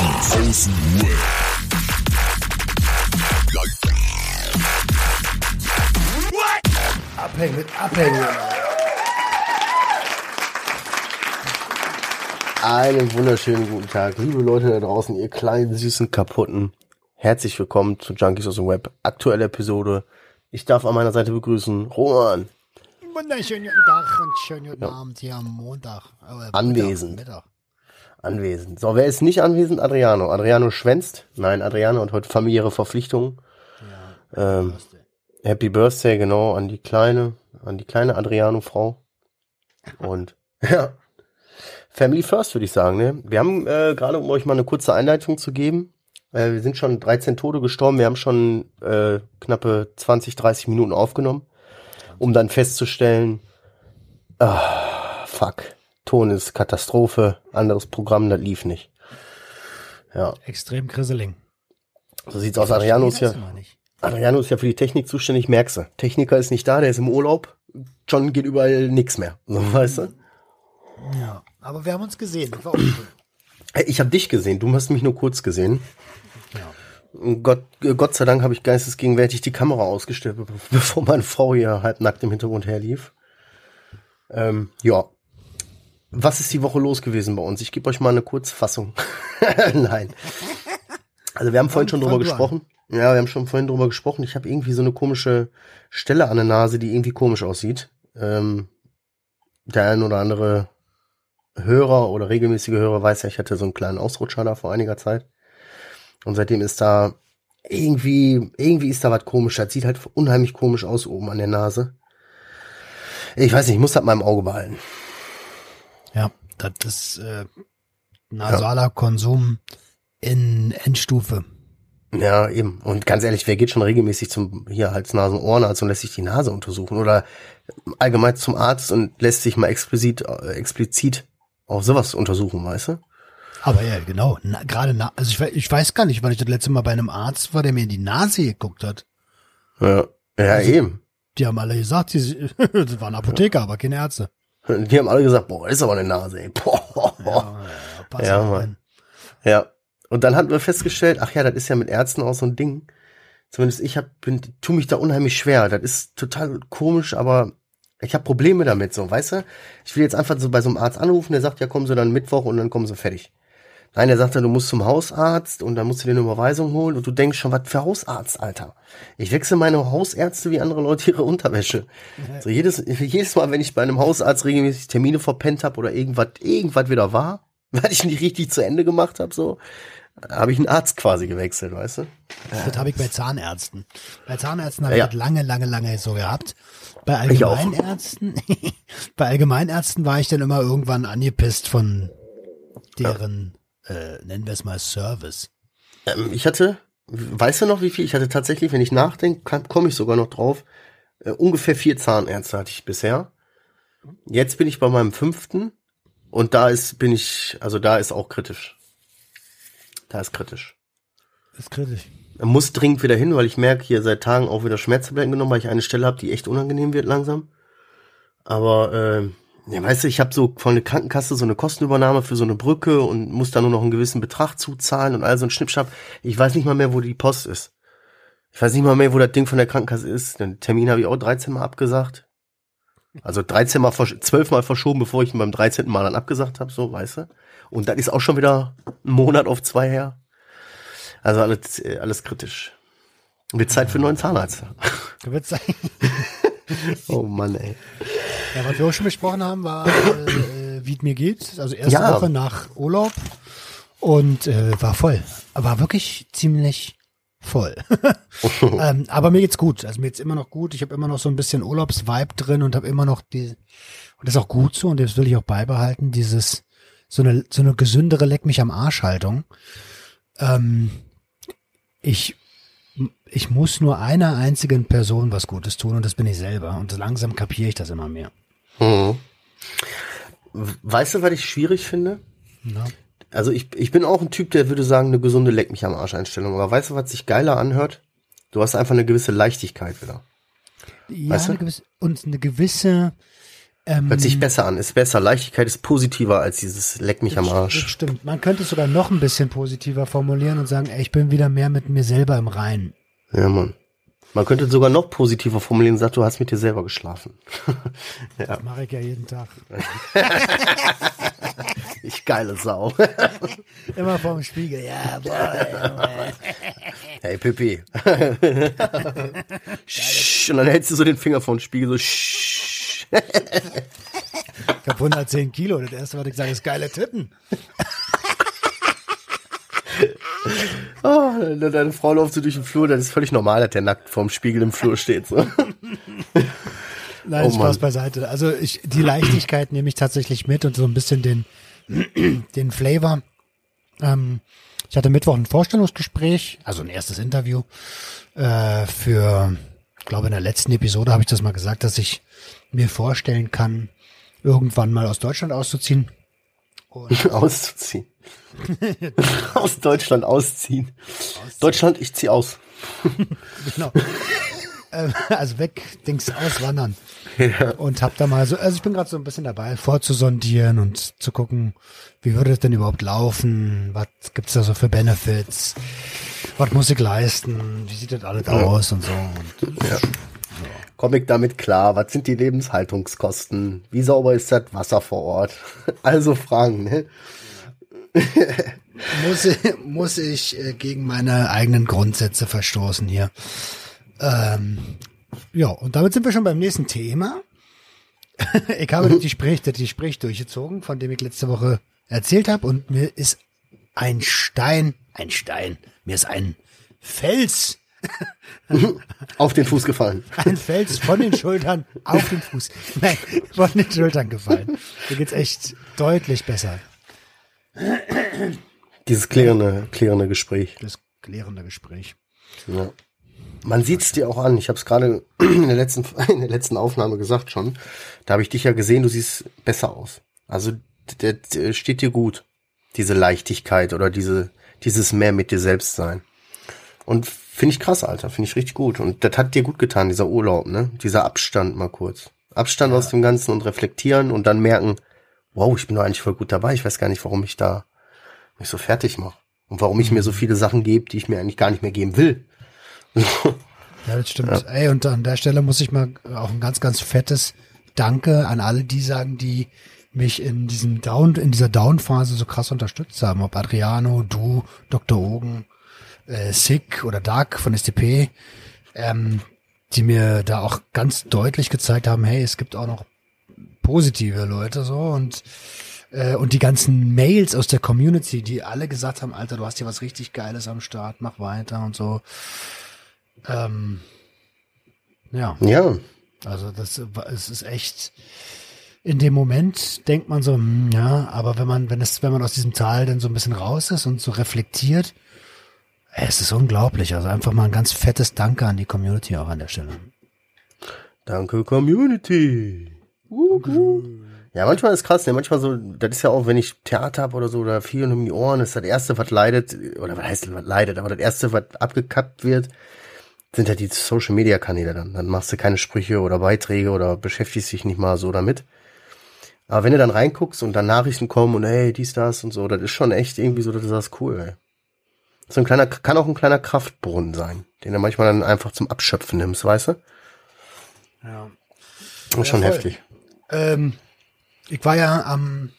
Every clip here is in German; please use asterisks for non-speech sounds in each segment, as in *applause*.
Junkies aus dem Web. Abhängen mit Abhängen. Einen wunderschönen guten Tag, liebe Leute da draußen, ihr kleinen, süßen, kaputten. Herzlich willkommen zu Junkies aus dem Web, aktuelle Episode. Ich darf an meiner Seite begrüßen Roman, Wunderschönen guten Tag und schönen guten Abend hier am Montag. Äh, Anwesend. Mittag. Anwesend. So, wer ist nicht anwesend? Adriano. Adriano schwänzt. Nein, Adriano hat heute familiäre Verpflichtungen. ähm, Happy Birthday, genau, an die kleine, an die kleine Adriano-Frau. Und *laughs* ja, Family First würde ich sagen. Ne? Wir haben äh, gerade, um euch mal eine kurze Einleitung zu geben, äh, wir sind schon 13 Tote gestorben, wir haben schon äh, knappe 20, 30 Minuten aufgenommen, um dann festzustellen, ah, fuck, Ton ist Katastrophe, anderes Programm, das lief nicht. Ja, Extrem krisseling. so sieht's aus. Adriano ist ja. Adriano ist ja für die Technik zuständig, merkst du. Techniker ist nicht da, der ist im Urlaub. John geht überall nix mehr. So, weißt du? Ja, aber wir haben uns gesehen. Das war auch cool. Hey, Ich habe dich gesehen, du hast mich nur kurz gesehen. Ja. Gott, äh, Gott sei Dank habe ich geistesgegenwärtig die Kamera ausgestellt, be- bevor meine Frau hier halbnackt im Hintergrund herlief. Ähm, ja. Was ist die Woche los gewesen bei uns? Ich gebe euch mal eine Kurzfassung. *laughs* Nein. Also wir haben vorhin schon drüber gesprochen. Ja, wir haben schon vorhin drüber gesprochen. Ich habe irgendwie so eine komische Stelle an der Nase, die irgendwie komisch aussieht. Ähm, der ein oder andere Hörer oder regelmäßige Hörer weiß ja, ich hatte so einen kleinen Ausrutscher da vor einiger Zeit. Und seitdem ist da irgendwie, irgendwie ist da was komisch. Das sieht halt unheimlich komisch aus oben an der Nase. Ich weiß nicht, ich muss das mal im Auge behalten. Ja, das ist äh, nasaler Konsum in Endstufe. Ja, eben. Und ganz ehrlich, wer geht schon regelmäßig zum hier Hals, Nasen, Ohrenarzt und lässt sich die Nase untersuchen oder allgemein zum Arzt und lässt sich mal explizit, äh, explizit auch sowas untersuchen, weißt du? Aber ja, genau. Na, Gerade, na, also ich, ich weiß gar nicht, weil ich das letzte Mal bei einem Arzt war, der mir in die Nase geguckt hat. Ja, ja eben. Die haben alle gesagt, die, *laughs* das waren Apotheker, aber keine Ärzte. Die haben alle gesagt, boah, ist aber eine Nase, ey. Boah. Ja, Ja, auf, Mann. Ja. Und dann hatten wir festgestellt, ach ja, das ist ja mit Ärzten auch so ein Ding. Zumindest ich hab, bin, tu mich da unheimlich schwer. Das ist total komisch, aber ich habe Probleme damit, so, weißt du? Ich will jetzt einfach so bei so einem Arzt anrufen, der sagt, ja, kommen Sie dann Mittwoch und dann kommen Sie fertig. Nein, der sagt dann, du musst zum Hausarzt und dann musst du dir eine Überweisung holen und du denkst schon, was für Hausarzt, Alter. Ich wechsle meine Hausärzte wie andere Leute ihre Unterwäsche. So jedes, jedes Mal, wenn ich bei einem Hausarzt regelmäßig Termine verpennt habe oder irgendwas, irgendwas wieder war, *laughs* weil ich nicht richtig zu Ende gemacht habe, so, habe ich einen Arzt quasi gewechselt, weißt du? Das habe ich bei Zahnärzten. Bei Zahnärzten habe Ja. ich das lange, lange, lange so gehabt. Bei. Allgemeinärzten, *laughs* bei Allgemeinärzten war ich dann immer irgendwann angepisst von deren, äh, nennen wir es mal Service. Ähm, ich hatte, weißt du noch wie viel? Ich hatte tatsächlich, wenn ich nachdenke, komme ich sogar noch drauf, äh, ungefähr vier Zahnärzte hatte ich bisher. Jetzt bin ich bei meinem fünften und da ist, bin ich, also da ist auch kritisch. Da ist kritisch. ist kritisch. Er muss dringend wieder hin, weil ich merke hier seit Tagen auch wieder Schmerztabletten genommen, weil ich eine Stelle habe, die echt unangenehm wird langsam. Aber äh, ja, weißt du, ich habe so von der Krankenkasse so eine Kostenübernahme für so eine Brücke und muss da nur noch einen gewissen Betrag zuzahlen und all so ein Schnippschnapp. Ich weiß nicht mal mehr, wo die Post ist. Ich weiß nicht mal mehr, wo das Ding von der Krankenkasse ist. Den Termin habe ich auch 13 Mal abgesagt. Also 13 Mal, versch- 12 Mal verschoben, bevor ich ihn beim 13. Mal dann abgesagt habe, so, weißt du. Und das ist auch schon wieder ein Monat auf zwei her. Also alles, äh, alles kritisch. Wird Zeit für einen neuen Zahnarzt. Würdest sagen, *laughs* *laughs* Oh Mann, ey. ja, was wir auch schon besprochen haben, war, äh, wie es mir geht. Also erste Ja. Woche nach Urlaub und äh, war voll. War wirklich ziemlich voll. *laughs* ähm, aber mir geht's gut. Also mir geht's immer noch gut. Ich habe immer noch so ein bisschen Urlaubsvibe drin und habe immer noch die und das ist auch gut so und das will ich auch beibehalten. Dieses so eine so eine gesündere Leck mich am Arsch Haltung. Ähm, ich ich muss nur einer einzigen Person was Gutes tun und das bin ich selber. Und langsam kapiere ich das immer mehr. Mhm. Weißt du, was ich schwierig finde? Ja. Also ich, ich bin auch ein Typ, der würde sagen, eine gesunde Leck mich am Arsch Einstellung. Aber weißt du, was sich geiler anhört? Du hast einfach eine gewisse Leichtigkeit wieder. Ja, Weißt du? eine gewisse, und eine gewisse, Hört sich besser an, ist besser. Leichtigkeit ist positiver als dieses Leck mich am Arsch. stimmt. Man könnte es sogar noch ein bisschen positiver formulieren und sagen, ey, ich bin wieder mehr mit mir selber im Reinen. Ja, Mann. Man könnte sogar noch positiver formulieren und sagen, du hast mit dir selber geschlafen. *laughs* Das mache ich ja jeden Tag. *laughs* Ich geile Sau. *laughs* Immer vorm Spiegel. Ja, boy. Hey Pippi. Und dann hältst du so den Finger vor den Spiegel so. Ich habe 110 Kilo. Das erste, was ich sage, ist geile Titten. Oh, deine Frau läuft so durch den Flur, das ist völlig normal, dass der nackt vorm Spiegel im Flur steht. So. Nein, Oh Spaß beiseite. Also ich, die Leichtigkeit nehme ich tatsächlich mit und so ein bisschen den, *clears throat* den Flavor. Ähm, ich hatte Mittwoch ein Vorstellungsgespräch, also ein erstes Interview äh, für, ich glaube in der letzten Episode habe ich das mal gesagt, dass ich mir vorstellen kann, irgendwann mal aus Deutschland auszuziehen. *laughs* Auszuziehen. *laughs* aus Deutschland ausziehen. Deutschland, ich zieh aus. *laughs* Genau. Ähm, also weg, Dings auswandern. Und hab da mal so, also ich bin gerade so ein bisschen dabei, vorzusondieren und zu gucken, wie würde es denn überhaupt laufen? Was gibt's da so für Benefits? Was muss ich leisten? Wie sieht das alles aus und so? Und Komm ich damit klar? Was sind die Lebenshaltungskosten? Wie sauber ist das Wasser vor Ort? *laughs* Also Fragen, ne? *laughs* muss ich, muss ich äh, gegen meine eigenen Grundsätze verstoßen hier. Ähm, ja, und damit sind wir schon beim nächsten Thema. *laughs* ich habe das Gespräch, das Gespräch durchgezogen, von dem ich letzte Woche erzählt habe, und mir ist ein Stein, ein Stein, mir ist ein Fels, *laughs* Auf den Fuß gefallen. ein Fels von den Schultern auf den Fuß, nein, von den Schultern gefallen. Mir geht's echt deutlich besser. Dieses klärende, klärende Gespräch. Das klärende Gespräch. Ja. Man sieht's dir auch an. Ich habe es gerade in der letzten in der letzten Aufnahme gesagt schon. Da habe ich dich ja gesehen. Du siehst besser aus. Also der, der steht dir gut. Diese Leichtigkeit oder diese dieses mehr mit dir selbst sein. Und finde ich krass, Alter. Finde ich richtig gut. Und das hat dir gut getan, dieser Urlaub, ne? Dieser Abstand mal kurz. Abstand aus dem Ganzen und reflektieren und dann merken, wow, ich bin doch eigentlich voll gut dabei. Ich weiß gar nicht, warum ich da mich so fertig mache. Und warum ich mir so viele Sachen gebe, die ich mir eigentlich gar nicht mehr geben will. *laughs* Ja, das stimmt. Ey, und an der Stelle muss ich mal auch ein ganz, ganz fettes Danke an alle, die sagen, die mich in diesem Down, in dieser Down-Phase so krass unterstützt haben. Ob Adriano, du, Dr. Ogen, äh, Sick oder Dark von STP, ähm, die mir da auch ganz deutlich gezeigt haben, hey, es gibt auch noch positive Leute so und äh, und die ganzen Mails aus der Community, die alle gesagt haben, Alter, du hast hier was richtig Geiles am Start, mach weiter und so. Ähm, ja, Ja, also das es ist echt. In dem Moment denkt man so, hm, ja, aber wenn man, wenn es, wenn man aus diesem Tal dann so ein bisschen raus ist und so reflektiert, es ist unglaublich. Also einfach mal ein ganz fettes Danke an die Community auch an der Stelle. danke Community. Uh, uh. Ja, manchmal ist krass, ne? manchmal so, das ist ja auch, wenn ich Theater habe oder so, oder viel um die Ohren, ist das erste, was leidet, oder was heißt, was leidet, aber das erste, was abgekappt wird, sind ja die Social Media Kanäle dann. Dann machst du keine Sprüche oder Beiträge oder beschäftigst dich nicht mal so damit. Aber wenn du dann reinguckst und dann Nachrichten kommen und hey, dies, das und so, das ist schon echt irgendwie so, dass du sagst, cool, ey. So ein kleiner, kann auch ein kleiner Kraftbrunnen sein, den du manchmal dann einfach zum Abschöpfen nimmst, weißt du? Ja. Das ist schon voll. heftig. Ähm, ich war ja am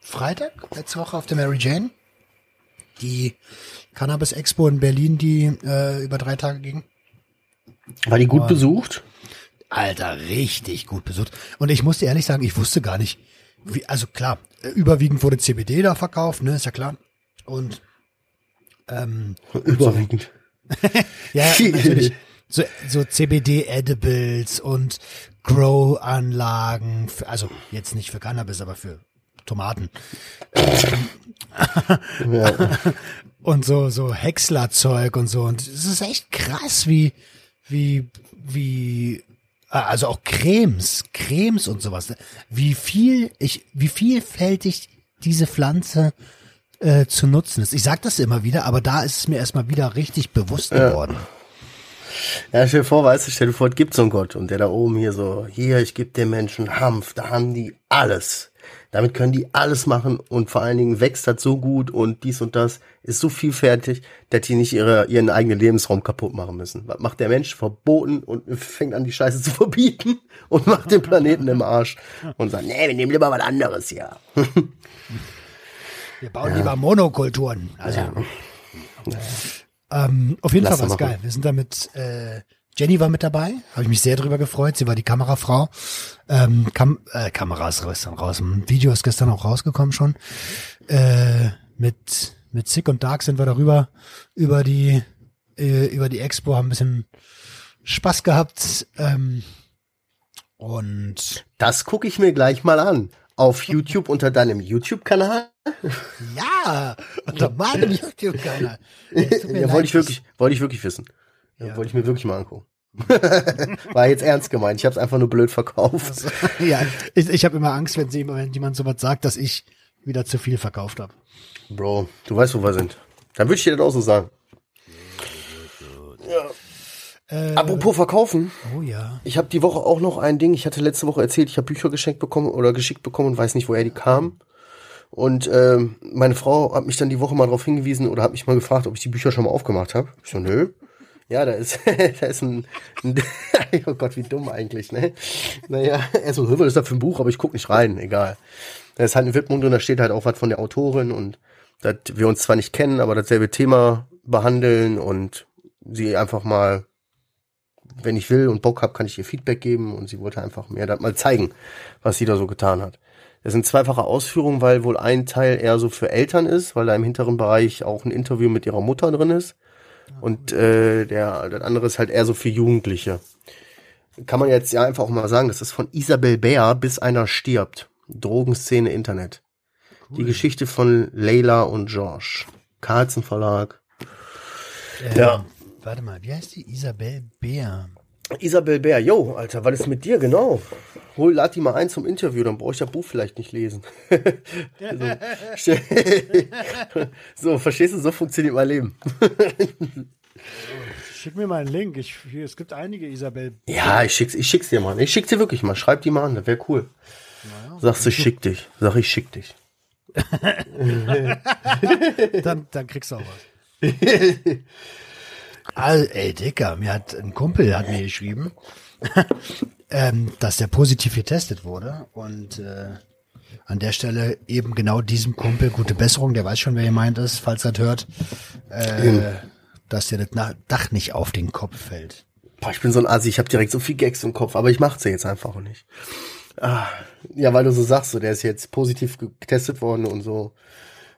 Freitag letzte Woche auf der Mary Jane. Die Cannabis Expo in Berlin, die äh, über drei Tage ging. War die gut besucht? Alter, richtig gut besucht. Und ich musste ehrlich sagen, ich wusste gar nicht, wie, also klar, äh, überwiegend wurde CBD da verkauft, ne, ist ja klar. Und ähm, Überwiegend. *laughs* ja, natürlich. So, so CBD-Edibles und Grow-Anlagen, also jetzt nicht für Cannabis, aber für Tomaten. *laughs* und so, so Häcksler-Zeug und so. Und es ist echt krass, wie, wie, wie, ah, also auch Cremes, Cremes und sowas. Wie viel, ich, wie vielfältig diese Pflanze äh, zu nutzen ist. Ich sag das immer wieder, aber da ist es mir erstmal wieder richtig bewusst geworden. Ja, stell dir vor, weißt du, stell dir vor, es gibt so einen Gott und der da oben hier so, hier, ich gebe den Menschen Hanf, da haben die alles. Damit können die alles machen und vor allen Dingen wächst das so gut und dies und das ist so vielfältig, dass die nicht ihre, ihren eigenen Lebensraum kaputt machen müssen. Was macht der Mensch? Verboten und fängt an, die Scheiße *laughs* zu verbieten und macht den Planeten im Arsch und sagt, nee, wir nehmen lieber was anderes hier. *laughs* Wir bauen ja. lieber Monokulturen. Also, ja. ähm, auf jeden Lass Fall war es geil. Wir sind damit äh, Jenny war mit dabei, habe ich mich sehr drüber gefreut. Sie war die Kamerafrau. Ähm, Kam äh, Kamera ist gestern raus. Ein Video ist gestern auch rausgekommen schon. Äh, mit mit Sick und Dark sind wir darüber über die äh, über die Expo, haben ein bisschen Spaß gehabt. Ähm, und das gucke ich mir gleich mal an. Auf YouTube unter deinem YouTube-Kanal? Ja, unter meinem YouTube-Kanal. Ja, wollte ich wirklich, wollte ich wirklich wissen. Ja. Wollte ich mir wirklich mal angucken. *laughs* War jetzt ernst gemeint. Ich habe es einfach nur blöd verkauft. Also, *laughs* ja, ich, ich habe immer Angst, wenn, sie, wenn jemand sowas sagt, dass ich wieder zu viel verkauft habe. Bro, du weißt, wo wir sind. Dann würde ich dir das auch so sagen. Ja. Äh, Apropos verkaufen. Oh ja. Ich habe die Woche auch noch ein Ding. Ich hatte letzte Woche erzählt, ich habe Bücher geschenkt bekommen oder geschickt bekommen und weiß nicht, woher die kamen. Und ähm, meine Frau hat mich dann die Woche mal darauf hingewiesen oder hat mich mal gefragt, ob ich die Bücher schon mal aufgemacht habe. Ich so, nö. Ja, da ist, *laughs* da ist ein, ein *laughs* oh Gott, wie dumm eigentlich, ne? Naja, er so, was ist das für ein Buch, aber ich guck nicht rein, egal. Da ist halt ein Widmung drin, da steht halt auch was von der Autorin und dass wir uns zwar nicht kennen, aber dasselbe Thema behandeln und sie einfach mal, wenn ich will und Bock hab, kann ich ihr Feedback geben und sie wollte einfach mir das mal zeigen, was sie da so getan hat. Das sind zweifache Ausführungen, weil wohl ein Teil eher so für Eltern ist, weil da im hinteren Bereich auch ein Interview mit ihrer Mutter drin ist und äh, der, das andere ist halt eher so für Jugendliche. Kann man jetzt ja einfach auch mal sagen, das ist von Isabel Bär bis einer stirbt. Drogenszene Internet. Cool. Die Geschichte von Leila und George. Carlsen Verlag. Ähm, ja. Warte mal, wie heißt die? Isabel Bär. Isabel Bär, yo, Alter, was ist mit dir genau? Hol, lad die mal ein zum Interview, dann brauche ich das Buch vielleicht nicht lesen. *laughs* so. *laughs* so, verstehst du, so funktioniert mein Leben. *laughs* Schick mir mal einen Link. Ich, hier, es gibt einige Isabel. Ja, ich schick's, ich schick's dir mal. Ich schick's dir wirklich mal. Schreib die mal an, das wäre cool. Naja, Sagst du, ich schick dich. Sag ich, schick dich. dann, dann kriegst du auch was. All, ey, Dicker, mir hat ein Kumpel hat mir geschrieben, *laughs* ähm, dass der positiv getestet wurde und äh, an der Stelle eben genau diesem Kumpel gute Besserung, der weiß schon, wer gemeint ist, falls er das hört, äh, mhm. dass dir das Dach nicht auf den Kopf fällt. Boah, ich bin so ein Asi, ich habe direkt so viel Gags im Kopf, aber ich mach's ja jetzt einfach nicht. Ah, ja, weil du so sagst, so der ist jetzt positiv getestet worden und so.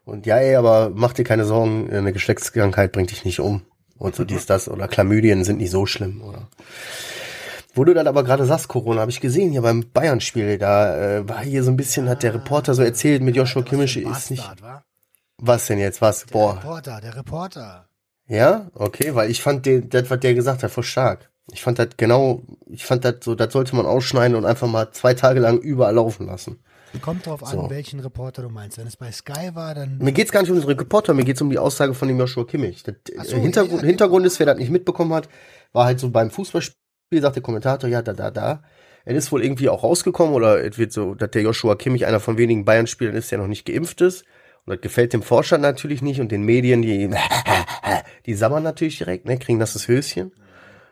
Und ja, ey, aber mach dir keine Sorgen, eine Geschlechtskrankheit bringt dich nicht um und so dies, das oder Chlamydien sind nicht so schlimm oder. Wo du dann aber gerade sagst, Corona, habe ich gesehen hier beim Bayern-Spiel, da äh, war hier so ein bisschen, hat der Reporter so erzählt mit Joshua Kimmich, ist nicht. Was denn jetzt, was? Der Boah. Reporter, der Reporter. Ja, okay, weil ich fand den, das, was der gesagt hat, voll stark. Ich fand das genau, ich fand das so, das sollte man ausschneiden und einfach mal zwei Tage lang überall laufen lassen. Kommt drauf so. an, welchen Reporter du meinst. Wenn es bei Sky war, dann. Mir geht's gar nicht um den Reporter, mir geht's um die Aussage von dem Joshua Kimmich. Der so, Hintergrund, ja, Hintergrund ist, wer das nicht mitbekommen hat, war halt so beim Fußballspiel, sagt der Kommentator, ja, da, da, da. Er ist wohl irgendwie auch rausgekommen oder es wird so, dass der Joshua Kimmich einer von wenigen Bayern-Spielern ist, der noch nicht geimpft ist. Und das gefällt dem Forscher natürlich nicht und den Medien, die, *laughs* die sammern natürlich direkt, ne, kriegen das das Höschen.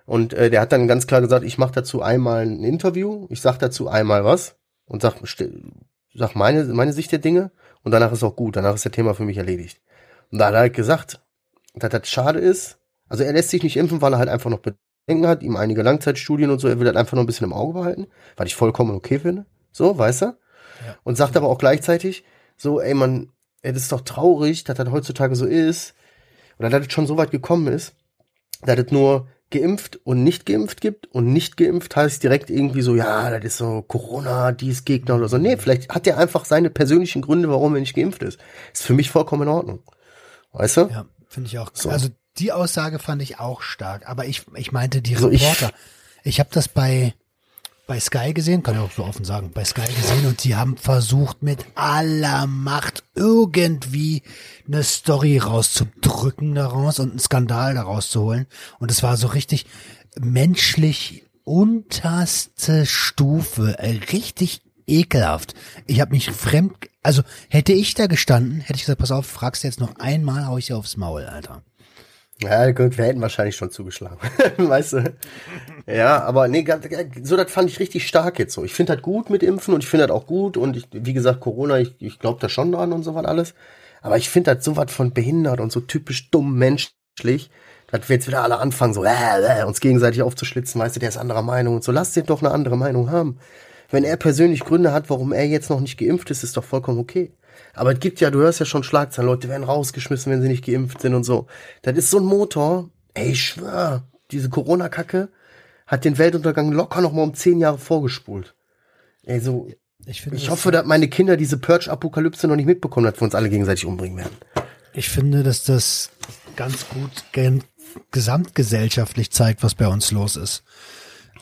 Und äh, der hat dann ganz klar gesagt, ich mache dazu einmal ein Interview, ich sag dazu einmal was und sag, sag meine, meine Sicht der Dinge und danach ist auch gut, danach ist der Thema für mich erledigt. Und da hat er halt gesagt, dass das schade ist. Also er lässt sich nicht impfen, weil er halt einfach noch Bedenken hat, ihm einige Langzeitstudien und so, er will halt einfach noch ein bisschen im Auge behalten, weil ich vollkommen okay finde. So, weißt du? Ja. Und sagt aber auch gleichzeitig, so, ey man, ey, das ist doch traurig, dass das heutzutage so ist, oder dass das schon so weit gekommen ist, dass das nur geimpft und nicht geimpft gibt und nicht geimpft heißt direkt irgendwie so, ja, das ist so Corona, dies Gegner oder so. Nee, vielleicht hat der einfach seine persönlichen Gründe, warum er nicht geimpft ist. Ist für mich vollkommen in Ordnung. Weißt du? Ja, finde ich auch. So. Also die Aussage fand ich auch stark, aber ich, ich meinte die Reporter. So, ich, ich habe das bei bei Sky gesehen, kann ich auch so offen sagen, bei Sky gesehen und sie haben versucht mit aller Macht irgendwie eine Story rauszudrücken daraus und einen Skandal daraus zu holen. Und es war so richtig, menschlich unterste Stufe, äh, richtig ekelhaft. Ich habe mich fremd, also hätte ich da gestanden, hätte ich gesagt, pass auf, fragst du jetzt noch einmal, hau ich dir aufs Maul, Alter. Ja, gut, wir hätten wahrscheinlich schon zugeschlagen. *laughs* weißt du? Ja, aber nee, so das fand ich richtig stark jetzt so. Ich finde das gut mit Impfen und ich finde das auch gut und ich, wie gesagt, Corona, ich, ich glaube da schon dran und so was alles. Aber ich finde das so was von behindert und so typisch dumm menschlich, dass wir jetzt wieder alle anfangen, so äh, äh, uns gegenseitig aufzuschlitzen, weißt du, der ist anderer Meinung und so. Lass dir doch eine andere Meinung haben. Wenn er persönlich Gründe hat, warum er jetzt noch nicht geimpft ist, ist doch vollkommen okay. Aber es gibt ja, du hörst ja schon Schlagzeilen, Leute werden rausgeschmissen, wenn sie nicht geimpft sind und so. Das ist so ein Motor. Ey, ich schwör, diese Corona-Kacke hat den Weltuntergang locker noch mal um zehn Jahre vorgespult. Ey, so, ich, finde, ich hoffe, dass meine Kinder diese Purge-Apokalypse noch nicht mitbekommen, dass wir uns alle gegenseitig umbringen werden. Ich finde, dass das ganz gut gesamtgesellschaftlich zeigt, was bei uns los ist.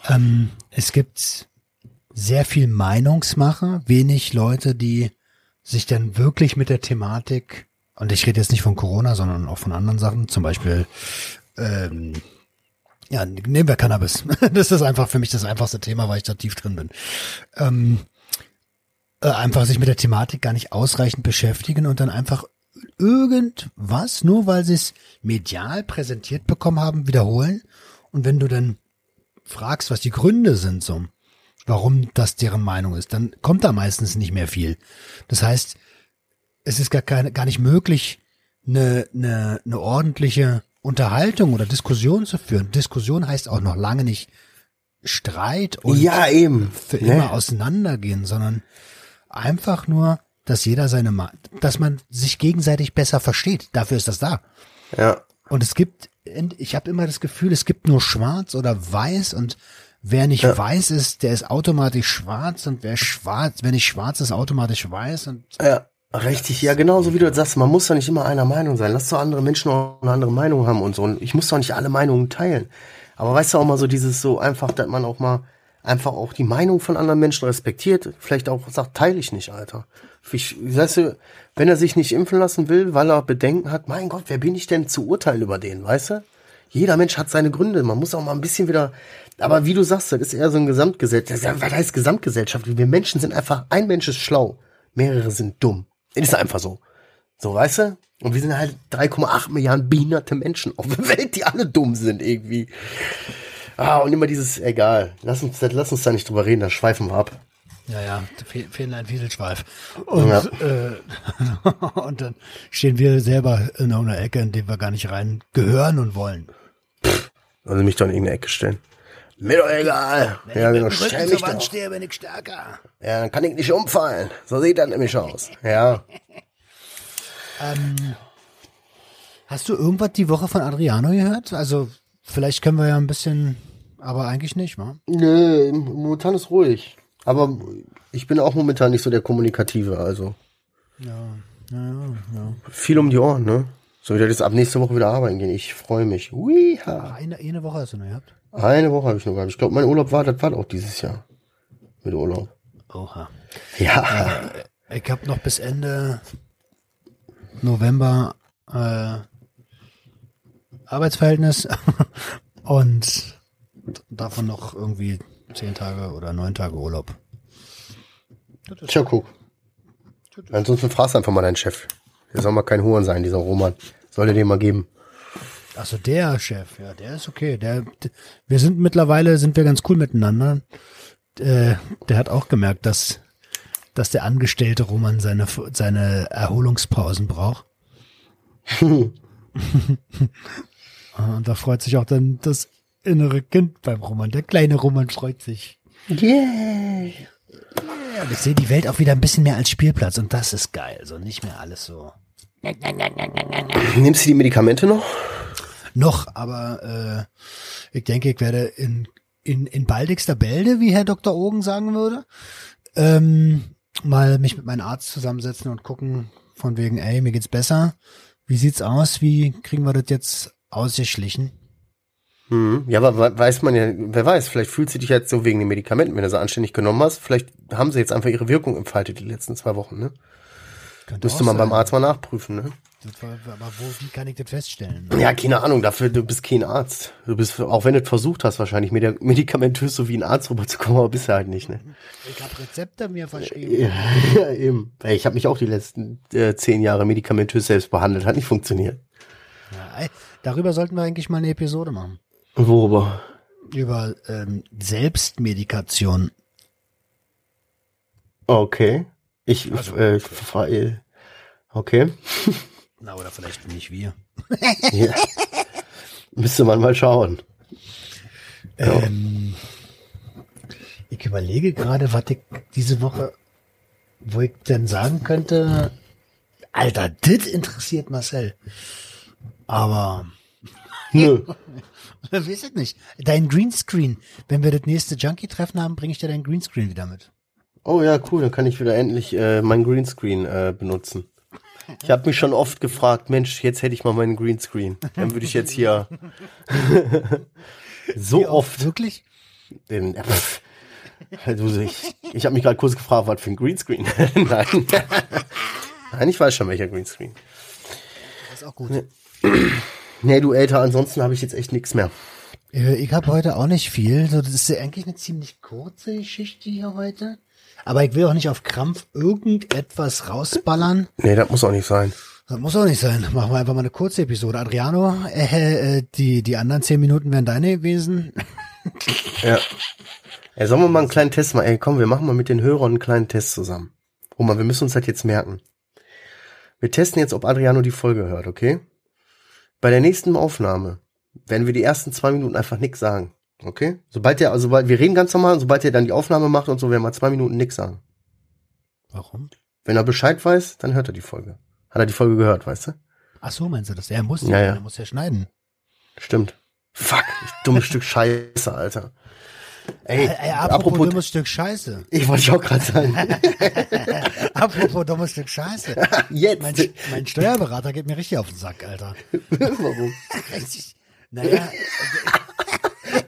Ähm, es gibt sehr viel Meinungsmache, wenig Leute, die sich dann wirklich mit der Thematik, und ich rede jetzt nicht von Corona, sondern auch von anderen Sachen, zum Beispiel, ähm, ja, nehmen wir Cannabis. *laughs* Das ist einfach für mich das einfachste Thema, weil ich da tief drin bin. Ähm, äh, einfach sich mit der Thematik gar nicht ausreichend beschäftigen und dann einfach irgendwas, nur weil sie es medial präsentiert bekommen haben, wiederholen. Und wenn du dann fragst, was die Gründe sind, so, warum das deren Meinung ist, dann kommt da meistens nicht mehr viel. Das heißt, es ist gar, keine, gar nicht möglich, eine, eine, eine ordentliche Unterhaltung oder Diskussion zu führen. Diskussion heißt auch noch lange nicht Streit und ja, eben. für ne? immer auseinandergehen, sondern einfach nur, dass jeder seine, dass man sich gegenseitig besser versteht. Dafür ist das da. Ja. Und es gibt, ich habe immer das Gefühl, es gibt nur Schwarz oder Weiß und Wer nicht ja. weiß ist, der ist automatisch schwarz und wer schwarz, wenn nicht schwarz ist, automatisch weiß und. Ja, richtig, ja, genauso wie du sagst, man muss doch nicht immer einer Meinung sein. Lass doch andere Menschen auch eine andere Meinung haben und so. Und ich muss doch nicht alle Meinungen teilen. Aber weißt du auch mal so dieses so einfach, dass man auch mal einfach auch die Meinung von anderen Menschen respektiert, vielleicht auch sagt, teile ich nicht, Alter. Ich, weißt du, wenn er sich nicht impfen lassen will, weil er Bedenken hat, mein Gott, wer bin ich denn zu urteilen über den, weißt du? Jeder Mensch hat seine Gründe. Man muss auch mal ein bisschen wieder aber wie du sagst, das ist eher so ein Gesamtgesellschaft. Was heißt Gesamtgesellschaft? Wir Menschen sind einfach, ein Mensch ist schlau, mehrere sind dumm. Das ist einfach so. So, weißt du? Und wir sind halt 3,8 Milliarden behinderte Menschen auf der *laughs* Welt, die alle dumm sind irgendwie. Ah, und immer dieses, egal, lass uns, lass uns da nicht drüber reden, da schweifen wir ab. Ja, ja, fehlen ein Fieselschweif. Und, ja. äh, *laughs* und dann stehen wir selber in einer Ecke, in die wir gar nicht rein gehören und wollen. Also mich doch in irgendeine Ecke stellen. Mir doch egal. Wenn ja, ich genau, stell mich Wand stehe, bin ich stärker. Ja, dann kann ich nicht umfallen. So sieht das nämlich aus. Ja. *laughs* ähm, hast du irgendwas die Woche von Adriano gehört? Also, vielleicht können wir ja ein bisschen, aber eigentlich nicht, wa? Nö, momentan ist ruhig. Aber ich bin auch momentan nicht so der Kommunikative, also. Ja, ja, ja. Viel um die Ohren, ne? So wieder jetzt ab nächste Woche wieder arbeiten gehen. Ich freue mich. Ui, Eine, eine Woche hast du noch gehabt? Eine Woche habe ich noch gehabt. Ich glaube, mein Urlaub war, das war auch dieses Jahr. Mit Urlaub. Oha. Ja. Äh, ich habe noch bis Ende November äh, Arbeitsverhältnis *laughs* und davon noch irgendwie zehn Tage oder neun Tage Urlaub. Tja, guck. Ansonsten fragst du einfach mal deinen Chef. Der soll mal kein Huren sein, dieser Roman. Soll er dir mal geben. Also der Chef, ja, der ist okay. Der, der, wir sind mittlerweile sind wir ganz cool miteinander. Äh, der hat auch gemerkt, dass dass der Angestellte Roman seine seine Erholungspausen braucht. *laughs* *laughs* Und da freut sich auch dann das innere Kind beim Roman. Der kleine Roman freut sich. Yeah. Ja, ich sehe die Welt auch wieder ein bisschen mehr als Spielplatz und das ist geil. So nicht mehr alles so. Nimmst du die Medikamente noch? noch, aber äh, ich denke, ich werde in, in, in baldigster Bälde, wie Herr Dr. Ogen sagen würde, ähm, mal mich mit meinem Arzt zusammensetzen und gucken, von wegen, ey, mir geht's besser. Wie sieht's aus? Wie kriegen wir das jetzt ausgeschlichen? Hm. Ja, aber weiß man ja, wer weiß, vielleicht fühlt sie dich jetzt so wegen den Medikamenten, wenn du sie anständig genommen hast. Vielleicht haben sie jetzt einfach ihre Wirkung entfaltet die letzten zwei Wochen, ne? Könnte Müsste man sein. beim Arzt mal nachprüfen, ne? Aber wo, wie kann ich das feststellen? Ja, keine Ahnung, dafür, du bist kein Arzt. Du bist, auch wenn du es versucht hast, wahrscheinlich medikamentös so wie ein Arzt rüberzukommen, aber bist du halt nicht, ne? Ich habe Rezepte mir verschrieben. Ja, *laughs* ja eben. Ich habe mich auch die letzten äh, zehn Jahre medikamentös selbst behandelt, hat nicht funktioniert. Ja, darüber sollten wir eigentlich mal eine Episode machen. Worüber? Über ähm, Selbstmedikation. Okay. Ich, Also- äh, frage, okay. *laughs* Na, oder vielleicht nicht wir. Ja. Müsste man mal schauen. Ähm, ich überlege gerade, was ich diese Woche, wo ich denn sagen könnte, Alter, das interessiert Marcel. Aber, Nö. *laughs* weiß ich nicht. Dein Greenscreen. Wenn wir das nächste Junkie-Treffen haben, bringe ich dir dein Greenscreen wieder mit. Oh ja, cool, dann kann ich wieder endlich äh, mein Greenscreen äh, benutzen. Ich habe mich schon oft gefragt, Mensch, jetzt hätte ich mal meinen Greenscreen. Dann würde ich jetzt hier *laughs* so Wie oft Wirklich? den. Äh, pff. also ich ich habe mich gerade kurz gefragt, was für ein Greenscreen. *laughs* Nein. Nein, ich weiß schon welcher Greenscreen. Das ist auch gut. Nee, du älter, ansonsten habe ich jetzt echt nichts mehr. Äh, Ich habe heute auch nicht viel. So, das ist ja eigentlich eine ziemlich kurze Geschichte hier heute. Aber ich will auch nicht auf Krampf irgendetwas rausballern. Nee, das muss auch nicht sein. Das muss auch nicht sein. Machen wir einfach mal eine kurze Episode. Adriano, äh, äh, die, die anderen zehn Minuten wären deine gewesen. Ja. Ey, sollen wir mal einen kleinen Test machen? Ey, komm, wir machen mal mit den Hörern einen kleinen Test zusammen. Roman, wir müssen uns das jetzt merken. Wir testen jetzt, ob Adriano die Folge hört, okay? Bei der nächsten Aufnahme werden wir die ersten zwei Minuten einfach nix sagen. Okay? Sobald der, also sobald, wir reden ganz normal, und sobald er dann die Aufnahme macht und so, werden wir zwei Minuten nix sagen. Warum? Wenn er Bescheid weiß, dann hört er die Folge. Hat er die Folge gehört, weißt du? Ach so, meinst du das? Er muss Ja, ja, er muss ja schneiden. Stimmt. Fuck, ich dummes Stück Scheiße, Alter. Ey, äh, apropos, apropos, dummes Stück Scheiße. ich wollte auch gerade sagen. *laughs* apropos dummes Stück Scheiße. *laughs* Jetzt. Mein, mein Steuerberater geht mir richtig auf den Sack, Alter. *laughs* Warum? Richtig. Naja,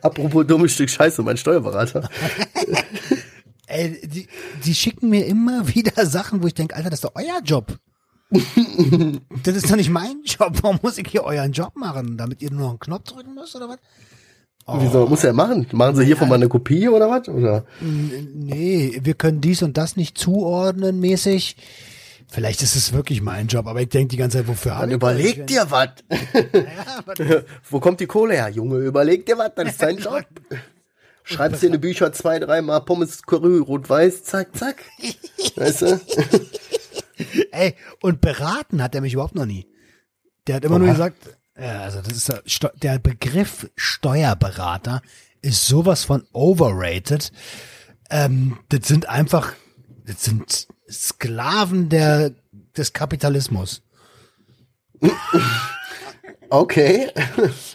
Apropos dummes Stück Scheiße, mein Steuerberater. ey, die, die schicken mir immer wieder Sachen, wo ich denke, Alter, das ist doch euer Job. das ist doch nicht mein Job. Warum muss ich hier euren Job machen? Damit ihr nur noch einen Knopf drücken müsst oder was? Wieso, was muss er machen? Machen sie hiervon mal eine Kopie oder was? Oder? Nee, wir können dies und das nicht zuordnen mäßig. Vielleicht ist es wirklich mein Job, aber ich denke die ganze Zeit, wofür Dann ich überleg das? dir was. *laughs* Ja, *laughs* Wo kommt die Kohle her? Junge, überleg dir was, das ist dein *laughs* Job. Schreibst dir in die Bücher zwei, dreimal Pommes, Curry, Rot-Weiß, zack, zack. Weißt du? Ey, und beraten hat er mich überhaupt noch nie. Der hat immer nur Oha. gesagt, ja, also das ist der, Begriff Steuerberater ist sowas von overrated. Ähm, das sind einfach, das sind Sklaven der des Kapitalismus. Okay.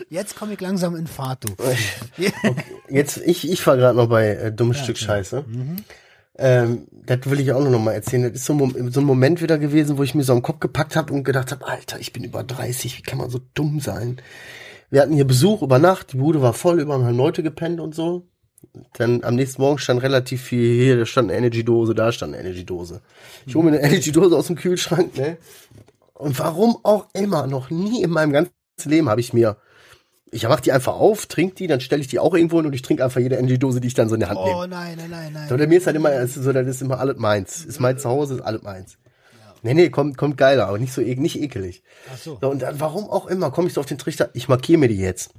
Jetzt komme ich langsam in Fahrt, du. Jetzt, ich, ich war gerade noch bei äh, dummes Stück Scheiße. Ähm, das will ich auch noch mal erzählen. Das ist so ein, so ein Moment wieder gewesen, wo ich mir so am Kopf gepackt habe und gedacht habe, Alter, ich bin über 30, wie kann man so dumm sein? Wir hatten hier Besuch über Nacht, die Bude war voll, überall haben Leute gepennt und so. Dann am nächsten Morgen stand relativ viel, hier da stand eine Energy-Dose, da stand eine Energy-Dose. Ich hole mir eine Energy-Dose aus dem Kühlschrank, ne? Und warum auch immer, noch nie in meinem ganzen Leben habe ich mir ich mach die einfach auf, trink die, dann stelle ich die auch irgendwo hin und ich trinke einfach jede Energy-Dose, die ich dann so in der Hand nehme. Oh nein, nein, nein, nein. So, bei mir ist halt immer, so, das ist immer alles meins. Ist mein Zuhause, ist alles meins. Nee, nee, kommt, kommt geiler, aber nicht so, e- nicht ekelig. Ach so. So, und dann, warum auch immer, komme ich so auf den Trichter, ich markiere mir die jetzt.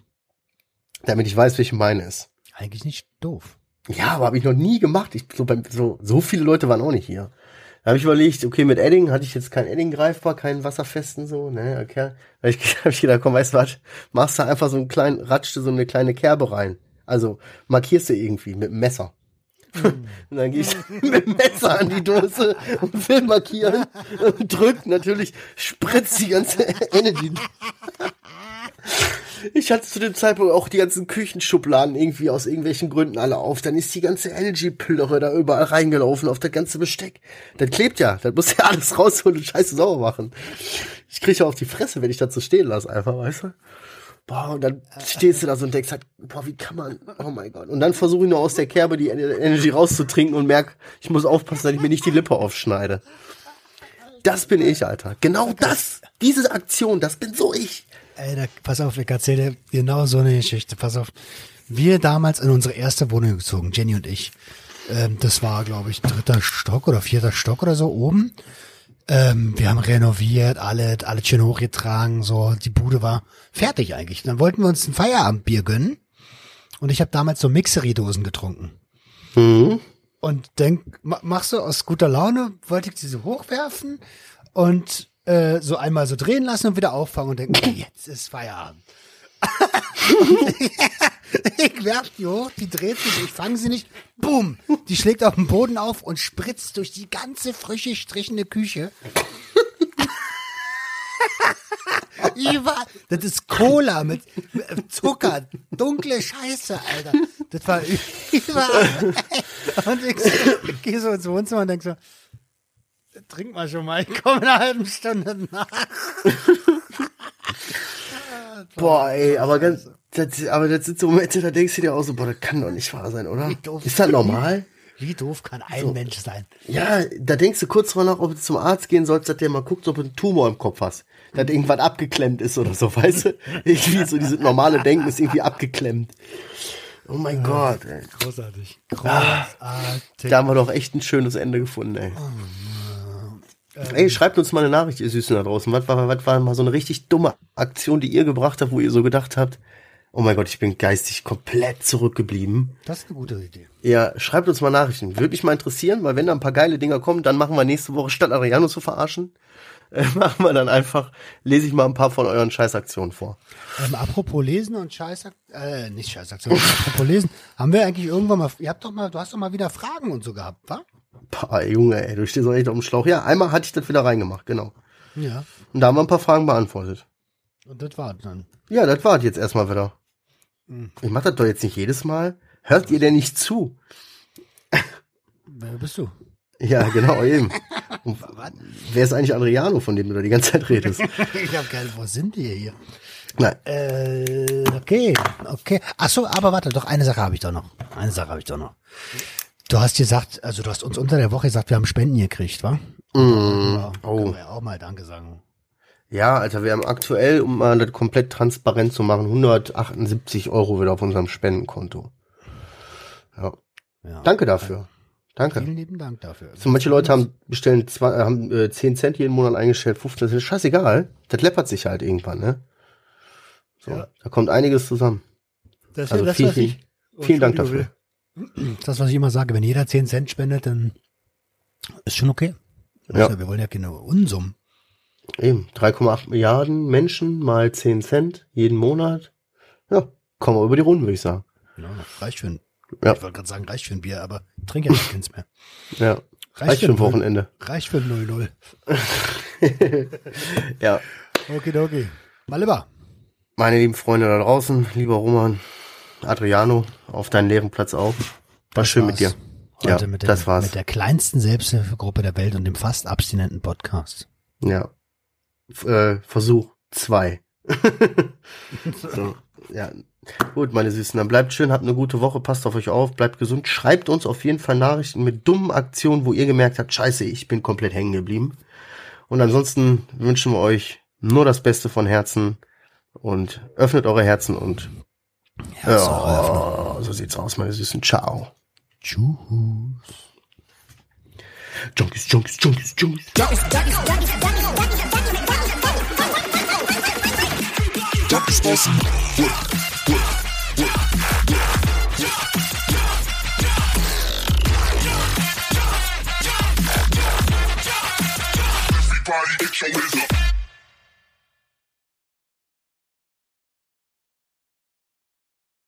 Damit ich weiß, welche meine ist. Eigentlich nicht doof. Ja, aber habe ich noch nie gemacht. Ich, so, beim, so, so viele Leute waren auch nicht hier. Da habe ich überlegt, okay, mit Edding hatte ich jetzt kein Edding greifbar, keinen wasserfesten so, ne, okay. Da hab ich, *laughs* hab ich gedacht, komm, weißt du was, machst du einfach so einen kleinen, ratschte so eine kleine Kerbe rein. Also markierst du irgendwie mit dem Messer. *laughs* und dann gehst *laughs* du mit dem Messer an die Dose und will markieren und drückt natürlich, spritzt die ganze Energy. Ich hatte zu dem Zeitpunkt auch die ganzen Küchenschubladen irgendwie aus irgendwelchen Gründen alle auf. Dann ist die ganze Energy-Plörre da überall reingelaufen auf das ganze Besteck. Das klebt ja. Das muss ja alles rausholen und scheiße sauber machen. Ich kriege ja auf die Fresse, wenn ich das so stehen lasse, einfach, weißt du? Boah, und dann stehst du da so und denkst halt, boah, wie kann man, oh mein Gott. Und dann versuche ich nur aus der Kerbe die Ener- Energy rauszutrinken und merk, ich muss aufpassen, dass ich mir nicht die Lippe aufschneide. Das bin ich, Alter. Genau das. Diese Aktion, das bin so ich. Ey, da, pass auf, ich erzähle dir genau so eine Geschichte. Pass auf. Wir damals in unsere erste Wohnung gezogen, Jenny und ich. Ähm, das war, glaube ich, dritter Stock oder vierter Stock oder so oben. Ähm, wir haben renoviert, alle, alle schön hochgetragen, so. Die Bude war fertig eigentlich. Dann wollten wir uns ein Feierabendbier gönnen. Und ich habe damals so Mixery-Dosen getrunken. Mhm. Und denk, ma- machst du aus guter Laune, wollte ich diese hochwerfen und äh, so einmal so drehen lassen und wieder auffangen und denken, *laughs* jetzt ist Feierabend. *laughs* ich werf die hoch, die dreht sich, ich fange sie nicht, boom, die schlägt auf den Boden auf und spritzt durch die ganze frische, strichende Küche. *laughs* Überall. Das ist Cola mit, Zucker, dunkle Scheiße, Alter. Das war überall. Und ich so, gehe so ins Wohnzimmer und denk so, trink mal schon mal, ich komme in einer halben Stunde nach. *laughs* Boah, ey, aber ganz, das, aber das sind so Momente, da denkst du dir auch so, boah, das kann doch nicht wahr sein, oder? Ist das normal? Wie doof kann ein Mensch sein? Ja, da denkst du kurz drüber nach, ob du zum Arzt gehen sollst, dass der mal guckt, ob du einen Tumor im Kopf hast. Dass irgendwas abgeklemmt ist oder so, *laughs* weißt du? Irgendwie so dieses normale Denken ist irgendwie abgeklemmt. Oh mein Gott, ey. Großartig. Großartig. Da haben wir doch echt ein schönes Ende gefunden, ey. Ey, schreibt uns mal eine Nachricht, ihr Süßen da draußen. Was war, was war mal so eine richtig dumme Aktion, die ihr gebracht habt, wo ihr so gedacht habt, oh mein Gott, ich bin geistig komplett zurückgeblieben. Das ist eine gute Idee. Ja, schreibt uns mal Nachrichten. Würde mich mal interessieren, weil wenn da ein paar geile Dinger kommen, dann machen wir nächste Woche, statt Adriano zu verarschen, *laughs* äh, machen wir dann einfach, lese ich mal ein paar von euren Scheißaktionen vor. Ähm, apropos Lesen und Scheißak äh, nicht Scheißaktion, *laughs* apropos Lesen, haben wir eigentlich irgendwann mal, ihr habt doch mal, du hast doch mal wieder Fragen und so gehabt, wa? Pah, Junge, ey, du stehst doch echt auf dem Schlauch. Ja, einmal hatte ich das wieder reingemacht, genau. Ja. Und da haben wir ein paar Fragen beantwortet. Und das war dann. Ja, das war jetzt erstmal wieder. Ich mach das doch jetzt nicht jedes Mal. Hört ihr denn nicht zu? Wer bist du? Ja, genau, eben. *laughs* Und wer ist eigentlich Adriano, von dem du da die ganze Zeit redest? *laughs* ich hab keine, wo sind die hier? Nein. Äh, okay, okay. Ach so, aber warte, doch eine Sache habe ich doch noch. Eine Sache habe ich doch noch. Du hast gesagt, also du hast uns unter der Woche gesagt, wir haben Spenden gekriegt, wa? Ja, Oh. Können wir ja auch mal Danke sagen. Ja, Alter, wir haben aktuell, um mal das komplett transparent zu machen, 178 Euro wieder auf unserem Spendenkonto. Ja. Ja. Danke dafür. Danke. Vielen lieben Dank dafür. So, manche Leute haben bestellen zwei, haben äh, 10 Cent jeden Monat eingestellt, 15 Cent, scheißegal. Das läppert sich halt irgendwann, ne? So, Ja. da kommt einiges zusammen. Das ist Also das, vielen, was ich, vielen, Dank dafür. Das, was ich immer sage, wenn jeder 10 Cent spendet, dann ist schon okay. Ja. Also, wir wollen ja keine Unsummen. Eben, 3,8 Milliarden Menschen mal 10 Cent jeden Monat. Ja, kommen wir über die Runden, würde ich sagen. Ja, reicht für ein, Ja. ich wollte gerade sagen, reicht für ein Bier, aber trinke ja keins mehr. Ja, reicht für ein Wochenende. Reicht für ein 0-0. *laughs* Ja, Okidoki. Mal lieber. meine lieben Freunde da draußen, lieber Roman, Adriano, auf deinen leeren Platz auf. War schön mit dir. Ja, mit, das dem, war's. mit der kleinsten Selbsthilfegruppe der Welt und dem fast abstinenten Podcast. Ja. F äh, Versuch zwei. *laughs* so, ja. Gut, meine Süßen, dann bleibt schön, habt eine gute Woche, passt auf euch auf, bleibt gesund. Schreibt uns auf jeden Fall Nachrichten mit dummen Aktionen, wo ihr gemerkt habt, scheiße, ich bin komplett hängen geblieben. Und ansonsten wünschen wir euch nur das Beste von Herzen und öffnet eure Herzen und ja, so sieht's aus, meine Süßen. Ciao. Tschüss. Junkies, Junkies, Junkies, Junkies. Everybody get your up.